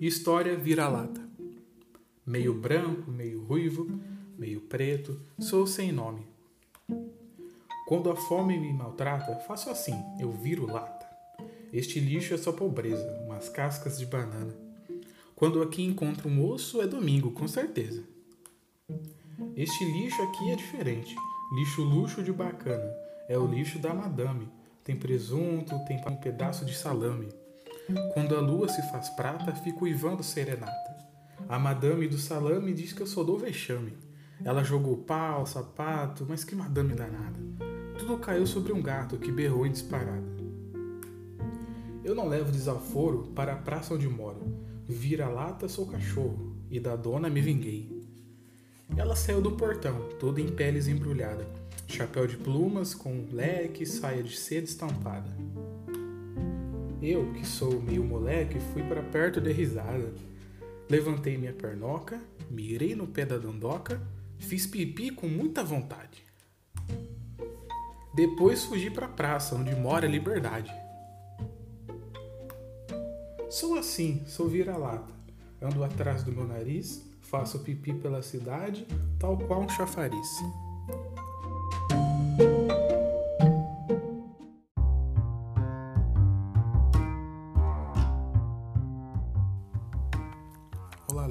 História vira-lata. Meio branco, meio ruivo, meio preto, sou sem nome. Quando a fome me maltrata, faço assim, eu viro lata. Este lixo é só pobreza, umas cascas de banana. Quando aqui encontro um osso, é domingo, com certeza. Este lixo aqui é diferente. Lixo luxo de bacana. É o lixo da madame. Tem presunto, tem um pedaço de salame. Quando a lua se faz prata, fico uivando serenata. A madame do salame diz que eu sou do vexame. Ela jogou pau, sapato, mas que madame danada. Tudo caiu sobre um gato que berrou em disparada. Eu não levo desaforo para a praça onde moro. Vira-lata sou cachorro, e da dona me vinguei. Ela saiu do portão, toda em peles embrulhada, chapéu de plumas com leque, saia de seda estampada. Eu, que sou meio moleque, fui para perto de risada. Levantei minha pernoca, mirei no pé da dandoca, fiz pipi com muita vontade. Depois fugi para a praça, onde mora a liberdade. Sou assim, sou vira-lata. Ando atrás do meu nariz, faço pipi pela cidade, tal qual um chafariz.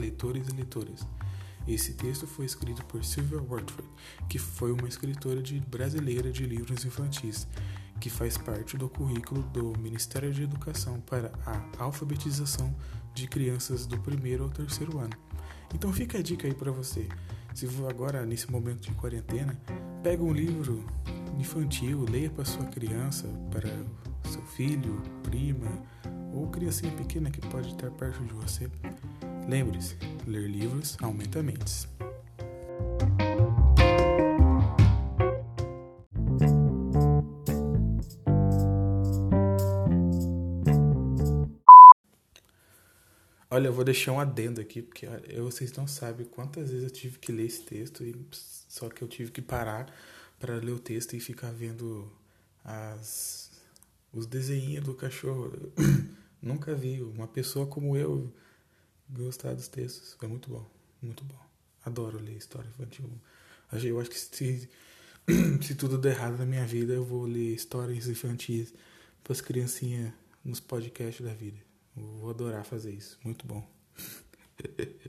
Leitores e leitoras. Esse texto foi escrito por Sylvia Wortford, que foi uma escritora de, brasileira de livros infantis, que faz parte do currículo do Ministério de Educação para a alfabetização de crianças do primeiro ao terceiro ano. Então fica a dica aí para você. Se agora nesse momento de quarentena, pega um livro infantil, leia para sua criança, para seu filho, prima ou criancinha pequena que pode estar perto de você. Lembre-se, ler livros aumenta mentes. Olha, eu vou deixar um adendo aqui, porque eu, vocês não sabem quantas vezes eu tive que ler esse texto, e só que eu tive que parar para ler o texto e ficar vendo as, os desenhos do cachorro. Nunca vi uma pessoa como eu gostar dos textos. É muito bom, muito bom. Adoro ler história infantil. Eu acho que se, se tudo der errado na minha vida, eu vou ler histórias infantis para as criancinhas nos podcasts da vida. Vou adorar fazer isso. Muito bom.